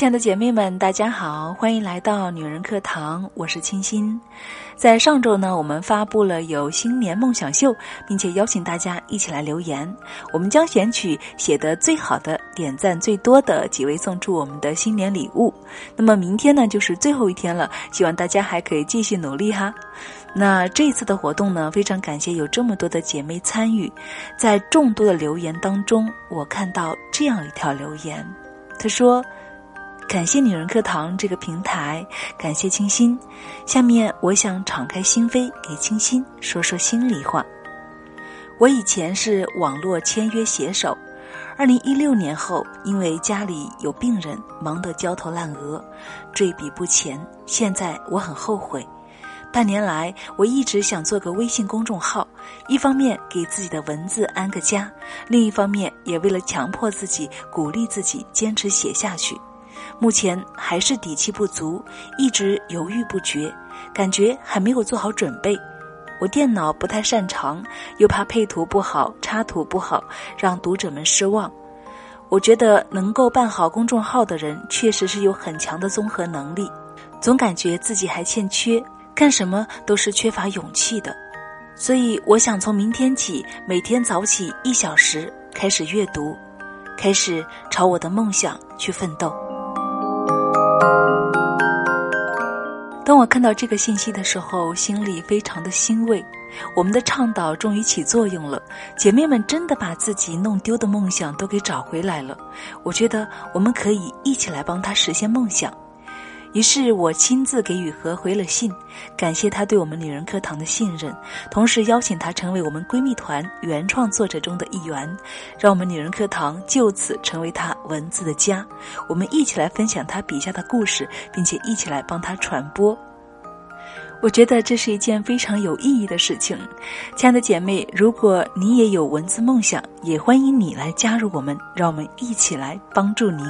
亲爱的姐妹们，大家好，欢迎来到女人课堂，我是清新。在上周呢，我们发布了有新年梦想秀，并且邀请大家一起来留言。我们将选取写的最好的、点赞最多的几位送出我们的新年礼物。那么明天呢，就是最后一天了，希望大家还可以继续努力哈。那这次的活动呢，非常感谢有这么多的姐妹参与。在众多的留言当中，我看到这样一条留言，她说。感谢女人课堂这个平台，感谢清新。下面我想敞开心扉，给清新说说心里话。我以前是网络签约写手，二零一六年后，因为家里有病人，忙得焦头烂额，坠笔不前。现在我很后悔。半年来，我一直想做个微信公众号，一方面给自己的文字安个家，另一方面也为了强迫自己、鼓励自己坚持写下去。目前还是底气不足，一直犹豫不决，感觉还没有做好准备。我电脑不太擅长，又怕配图不好、插图不好，让读者们失望。我觉得能够办好公众号的人，确实是有很强的综合能力，总感觉自己还欠缺，干什么都是缺乏勇气的。所以，我想从明天起，每天早起一小时开始阅读，开始朝我的梦想去奋斗。当我看到这个信息的时候，心里非常的欣慰。我们的倡导终于起作用了，姐妹们真的把自己弄丢的梦想都给找回来了。我觉得我们可以一起来帮她实现梦想。于是我亲自给雨禾回了信，感谢她对我们女人课堂的信任，同时邀请她成为我们闺蜜团原创作者中的一员，让我们女人课堂就此成为她文字的家。我们一起来分享她笔下的故事，并且一起来帮她传播。我觉得这是一件非常有意义的事情。亲爱的姐妹，如果你也有文字梦想，也欢迎你来加入我们，让我们一起来帮助您。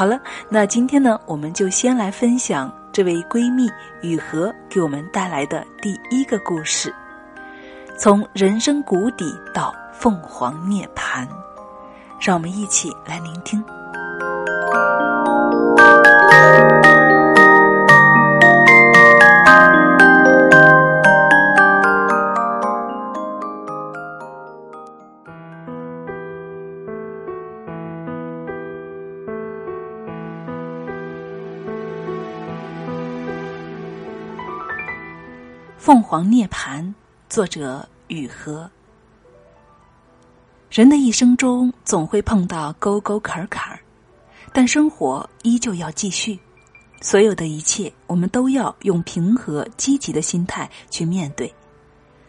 好了，那今天呢，我们就先来分享这位闺蜜雨荷给我们带来的第一个故事，从人生谷底到凤凰涅槃，让我们一起来聆听。凤凰涅槃，作者雨禾。人的一生中总会碰到沟沟坎坎，但生活依旧要继续。所有的一切，我们都要用平和、积极的心态去面对。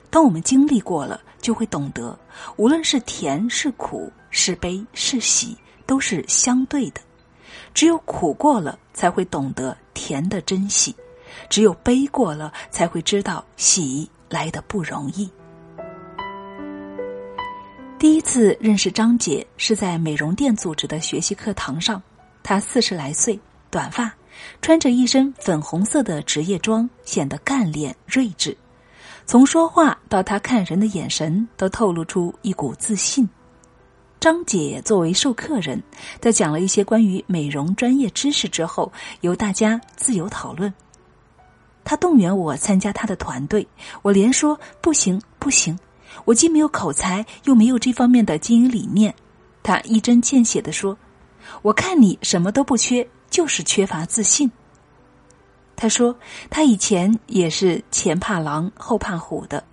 当我们经历过了，就会懂得，无论是甜是苦，是悲是喜，都是相对的。只有苦过了，才会懂得甜的珍惜。只有背过了，才会知道喜来的不容易。第一次认识张姐是在美容店组织的学习课堂上，她四十来岁，短发，穿着一身粉红色的职业装，显得干练睿智。从说话到她看人的眼神，都透露出一股自信。张姐作为授课人，在讲了一些关于美容专业知识之后，由大家自由讨论。他动员我参加他的团队，我连说不行不行，我既没有口才，又没有这方面的经营理念。他一针见血的说：“我看你什么都不缺，就是缺乏自信。”他说他以前也是前怕狼后怕虎的，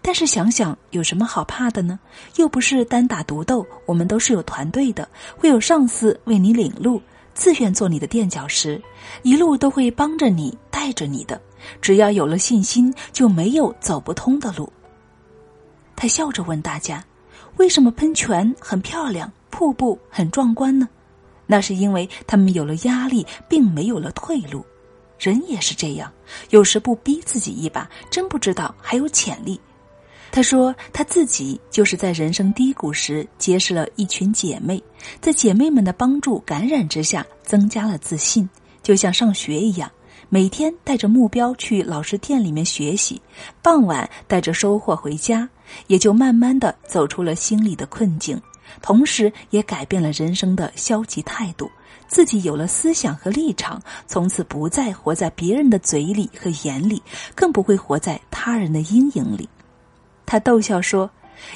但是想想有什么好怕的呢？又不是单打独斗，我们都是有团队的，会有上司为你领路，自愿做你的垫脚石，一路都会帮着你带着你的。只要有了信心，就没有走不通的路。他笑着问大家：“为什么喷泉很漂亮，瀑布很壮观呢？那是因为他们有了压力，并没有了退路。人也是这样，有时不逼自己一把，真不知道还有潜力。”他说：“他自己就是在人生低谷时结识了一群姐妹，在姐妹们的帮助感染之下，增加了自信，就像上学一样。”每天带着目标去老师店里面学习，傍晚带着收获回家，也就慢慢的走出了心里的困境，同时也改变了人生的消极态度，自己有了思想和立场，从此不再活在别人的嘴里和眼里，更不会活在他人的阴影里。她逗笑说：“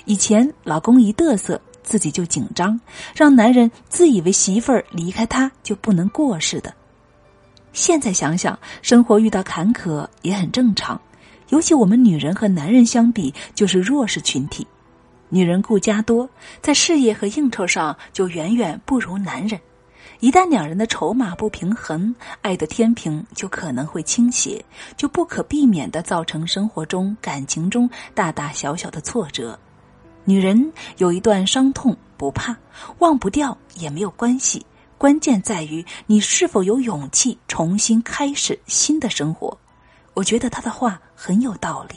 以前老公一嘚瑟，自己就紧张，让男人自以为媳妇儿离开他就不能过似的。现在想想，生活遇到坎坷也很正常。尤其我们女人和男人相比，就是弱势群体。女人顾家多，在事业和应酬上就远远不如男人。一旦两人的筹码不平衡，爱的天平就可能会倾斜，就不可避免的造成生活中、感情中大大小小的挫折。女人有一段伤痛不怕，忘不掉也没有关系，关键在于你是否有勇气重新开始新的生活。我觉得他的话很有道理。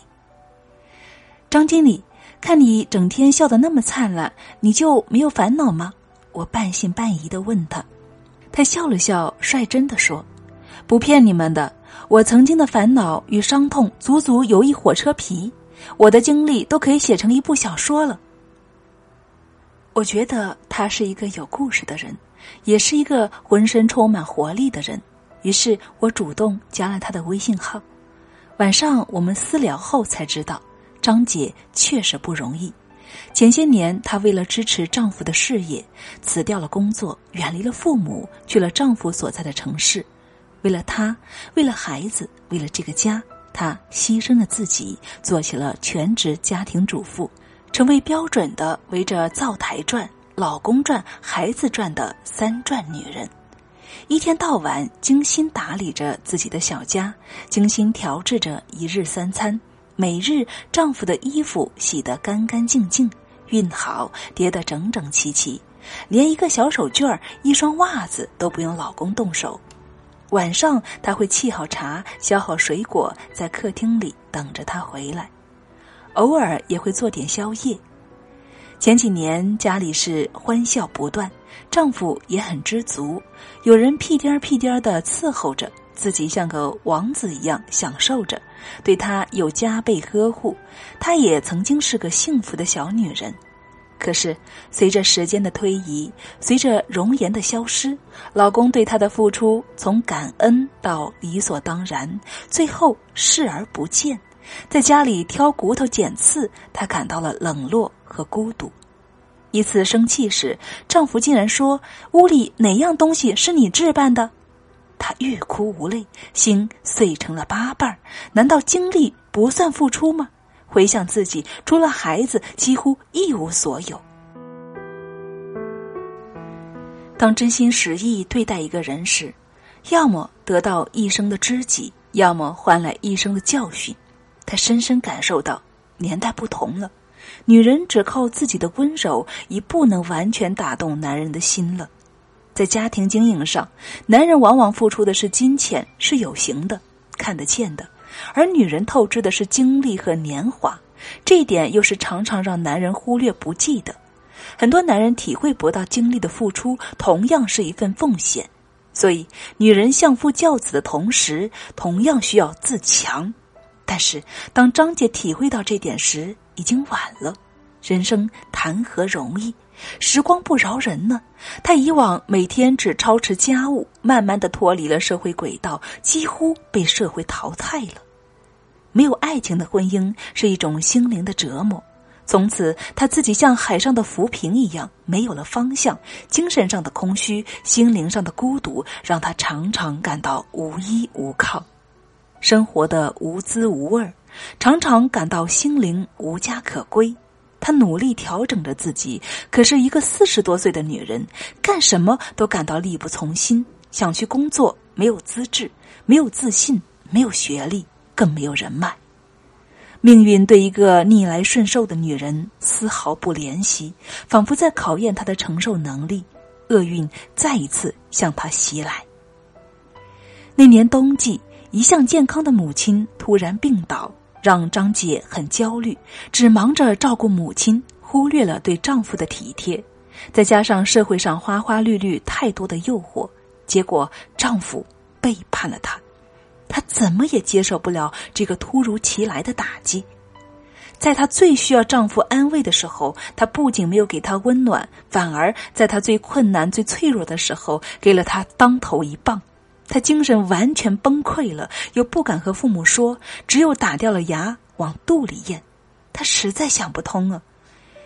张经理，看你整天笑得那么灿烂，你就没有烦恼吗？我半信半疑的问他。他笑了笑，率真的说：“不骗你们的，我曾经的烦恼与伤痛足足有一火车皮，我的经历都可以写成一部小说了。”我觉得他是一个有故事的人，也是一个浑身充满活力的人。于是我主动加了他的微信号。晚上我们私聊后才知道，张姐确实不容易。前些年，她为了支持丈夫的事业，辞掉了工作，远离了父母，去了丈夫所在的城市。为了他，为了孩子，为了这个家，她牺牲了自己，做起了全职家庭主妇，成为标准的围着灶台转、老公赚、孩子赚的三赚女人。一天到晚精心打理着自己的小家，精心调制着一日三餐。每日丈夫的衣服洗得干干净净，熨好叠得整整齐齐，连一个小手绢儿、一双袜子都不用老公动手。晚上他会沏好茶，削好水果，在客厅里等着他回来，偶尔也会做点宵夜。前几年家里是欢笑不断，丈夫也很知足，有人屁颠儿屁颠儿的伺候着。自己像个王子一样享受着，对他有加倍呵护。她也曾经是个幸福的小女人，可是随着时间的推移，随着容颜的消失，老公对她的付出从感恩到理所当然，最后视而不见。在家里挑骨头捡刺，她感到了冷落和孤独。一次生气时，丈夫竟然说：“屋里哪样东西是你置办的？”她欲哭无泪，心碎成了八瓣难道精力不算付出吗？回想自己，除了孩子，几乎一无所有。当真心实意对待一个人时，要么得到一生的知己，要么换来一生的教训。她深深感受到，年代不同了，女人只靠自己的温柔，已不能完全打动男人的心了。在家庭经营上，男人往往付出的是金钱，是有形的、看得见的；而女人透支的是精力和年华，这一点又是常常让男人忽略不计的。很多男人体会不到精力的付出同样是一份奉献，所以女人相夫教子的同时，同样需要自强。但是，当张姐体会到这点时，已经晚了。人生谈何容易？时光不饶人呢。她以往每天只操持家务，慢慢的脱离了社会轨道，几乎被社会淘汰了。没有爱情的婚姻是一种心灵的折磨。从此，她自己像海上的浮萍一样，没有了方向。精神上的空虚，心灵上的孤独，让她常常感到无依无靠，生活的无滋无味常常感到心灵无家可归。她努力调整着自己，可是一个四十多岁的女人，干什么都感到力不从心。想去工作，没有资质，没有自信，没有学历，更没有人脉。命运对一个逆来顺受的女人丝毫不怜惜，仿佛在考验她的承受能力。厄运再一次向她袭来。那年冬季，一向健康的母亲突然病倒。让张姐很焦虑，只忙着照顾母亲，忽略了对丈夫的体贴。再加上社会上花花绿绿太多的诱惑，结果丈夫背叛了她。她怎么也接受不了这个突如其来的打击。在她最需要丈夫安慰的时候，她不仅没有给他温暖，反而在她最困难、最脆弱的时候给了他当头一棒。她精神完全崩溃了，又不敢和父母说，只有打掉了牙往肚里咽。她实在想不通啊！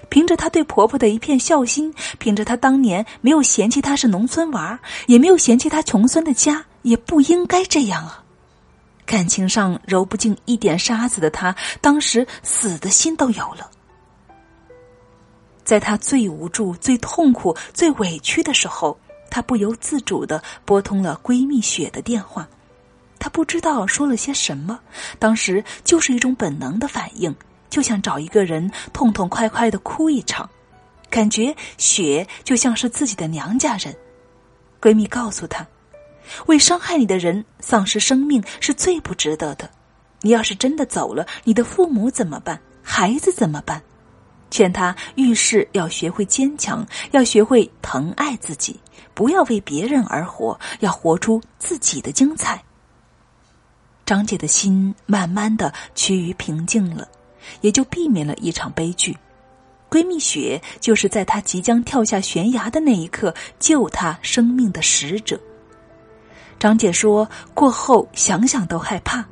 凭着她对婆婆的一片孝心，凭着她当年没有嫌弃她是农村娃，也没有嫌弃她穷酸的家，也不应该这样啊！感情上揉不进一点沙子的她，当时死的心都有了。在她最无助、最痛苦、最委屈的时候，她不由自主的拨通了闺蜜雪的电话。她不知道说了些什么，当时就是一种本能的反应。就想找一个人痛痛快快的哭一场，感觉雪就像是自己的娘家人。闺蜜告诉她，为伤害你的人丧失生命是最不值得的。你要是真的走了，你的父母怎么办？孩子怎么办？劝她遇事要学会坚强，要学会疼爱自己，不要为别人而活，要活出自己的精彩。张姐的心慢慢的趋于平静了。也就避免了一场悲剧。闺蜜雪就是在她即将跳下悬崖的那一刻救她生命的使者。张姐说：“过后想想都害怕。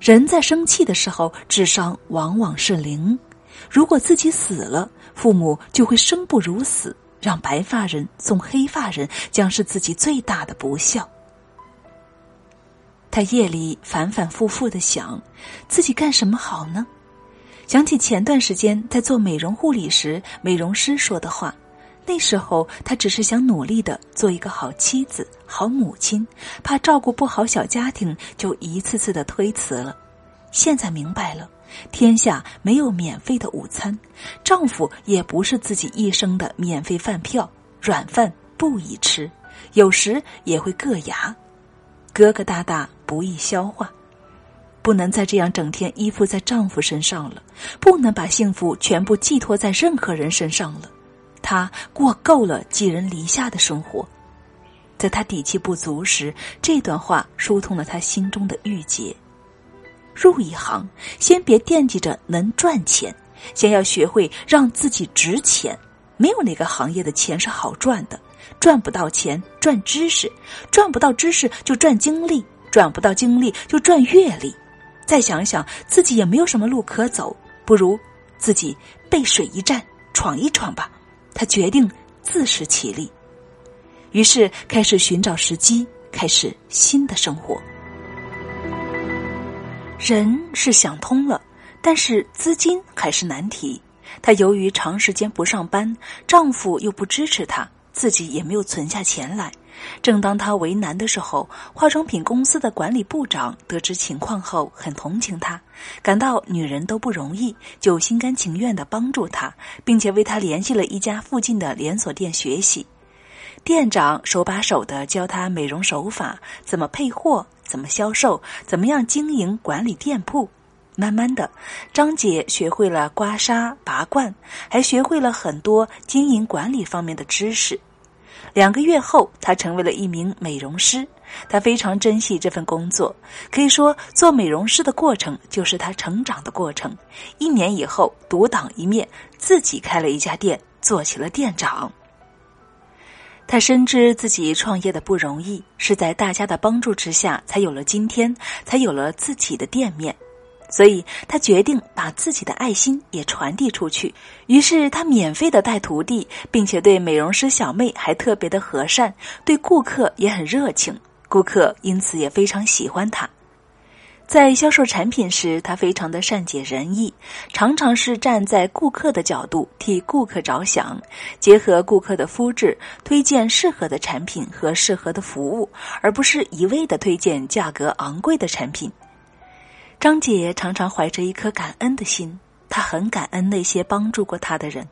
人在生气的时候，智商往往是零。如果自己死了，父母就会生不如死，让白发人送黑发人，将是自己最大的不孝。”他夜里反反复复的想，自己干什么好呢？想起前段时间在做美容护理时，美容师说的话，那时候他只是想努力的做一个好妻子、好母亲，怕照顾不好小家庭，就一次次的推辞了。现在明白了，天下没有免费的午餐，丈夫也不是自己一生的免费饭票，软饭不宜吃，有时也会硌牙，疙疙瘩瘩不易消化。不能再这样整天依附在丈夫身上了，不能把幸福全部寄托在任何人身上了。她过够了寄人篱下的生活，在她底气不足时，这段话疏通了她心中的郁结。入一行，先别惦记着能赚钱，先要学会让自己值钱。没有哪个行业的钱是好赚的，赚不到钱赚知识，赚不到知识就赚经历，赚不到经历就赚阅历。再想想，自己也没有什么路可走，不如自己背水一战，闯一闯吧。他决定自食其力，于是开始寻找时机，开始新的生活。人是想通了，但是资金还是难题。她由于长时间不上班，丈夫又不支持她，自己也没有存下钱来。正当她为难的时候，化妆品公司的管理部长得知情况后，很同情她，感到女人都不容易，就心甘情愿的帮助她，并且为她联系了一家附近的连锁店学习。店长手把手的教她美容手法，怎么配货，怎么销售，怎么样经营管理店铺。慢慢的，张姐学会了刮痧、拔罐，还学会了很多经营管理方面的知识。两个月后，她成为了一名美容师。她非常珍惜这份工作，可以说做美容师的过程就是她成长的过程。一年以后，独当一面，自己开了一家店，做起了店长。他深知自己创业的不容易，是在大家的帮助之下才有了今天，才有了自己的店面。所以，他决定把自己的爱心也传递出去。于是，他免费的带徒弟，并且对美容师小妹还特别的和善，对顾客也很热情。顾客因此也非常喜欢他。在销售产品时，他非常的善解人意，常常是站在顾客的角度替顾客着想，结合顾客的肤质，推荐适合的产品和适合的服务，而不是一味的推荐价格昂贵的产品。张姐常常怀着一颗感恩的心，她很感恩那些帮助过她的人，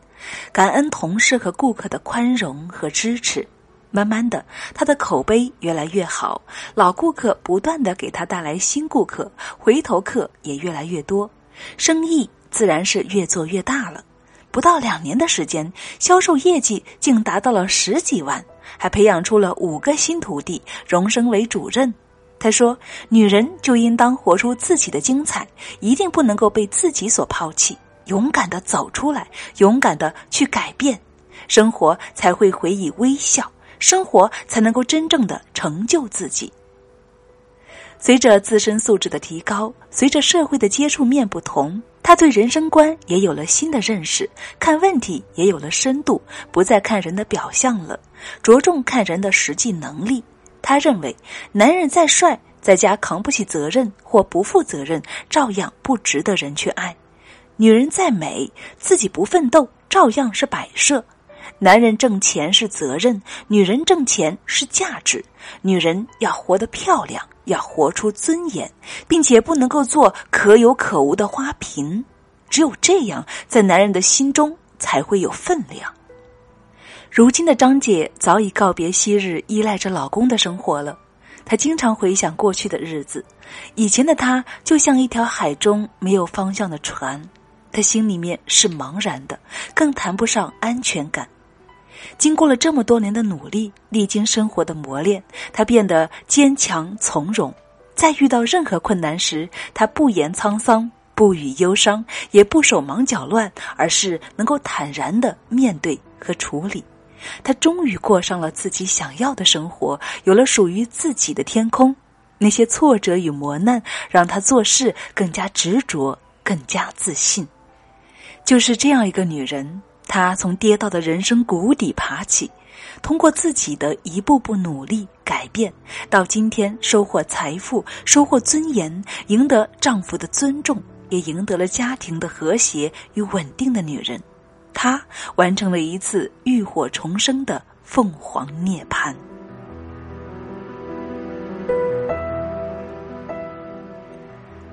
感恩同事和顾客的宽容和支持。慢慢的，他的口碑越来越好，老顾客不断的给他带来新顾客，回头客也越来越多，生意自然是越做越大了。不到两年的时间，销售业绩竟达到了十几万，还培养出了五个新徒弟，荣升为主任。他说：“女人就应当活出自己的精彩，一定不能够被自己所抛弃。勇敢的走出来，勇敢的去改变，生活才会回以微笑，生活才能够真正的成就自己。随着自身素质的提高，随着社会的接触面不同，他对人生观也有了新的认识，看问题也有了深度，不再看人的表象了，着重看人的实际能力。他认为，男人再帅，在家扛不起责任或不负责任，照样不值得人去爱；女人再美，自己不奋斗，照样是摆设。男人挣钱是责任，女人挣钱是价值。女人要活得漂亮，要活出尊严，并且不能够做可有可无的花瓶。只有这样，在男人的心中才会有分量。如今的张姐早已告别昔日依赖着老公的生活了，她经常回想过去的日子，以前的她就像一条海中没有方向的船，他心里面是茫然的，更谈不上安全感。经过了这么多年的努力，历经生活的磨练，他变得坚强从容。在遇到任何困难时，他不言沧桑，不语忧伤，也不手忙脚乱，而是能够坦然的面对和处理。他终于过上了自己想要的生活，有了属于自己的天空。那些挫折与磨难，让他做事更加执着，更加自信。就是这样一个女人。她从跌倒的人生谷底爬起，通过自己的一步步努力改变，到今天收获财富、收获尊严，赢得丈夫的尊重，也赢得了家庭的和谐与稳定的女人。她完成了一次浴火重生的凤凰涅槃。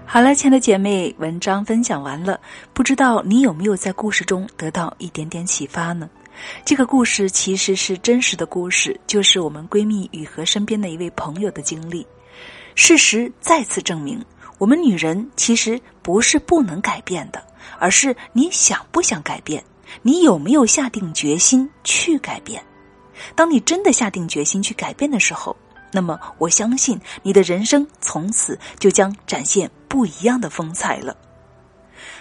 好了，亲爱的姐妹，文章分享完了。不知道你有没有在故事中得到一点点启发呢？这个故事其实是真实的故事，就是我们闺蜜雨禾身边的一位朋友的经历。事实再次证明，我们女人其实不是不能改变的，而是你想不想改变，你有没有下定决心去改变。当你真的下定决心去改变的时候。那么，我相信你的人生从此就将展现不一样的风采了。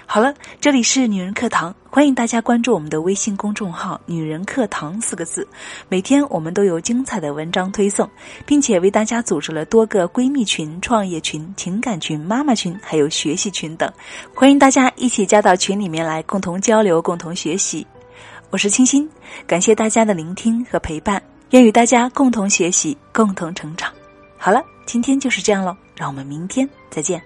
好了，这里是女人课堂，欢迎大家关注我们的微信公众号“女人课堂”四个字。每天我们都有精彩的文章推送，并且为大家组织了多个闺蜜群、创业群、情感群、妈妈群，还有学习群等。欢迎大家一起加到群里面来，共同交流、共同学习。我是清新，感谢大家的聆听和陪伴。愿与大家共同学习，共同成长。好了，今天就是这样喽，让我们明天再见。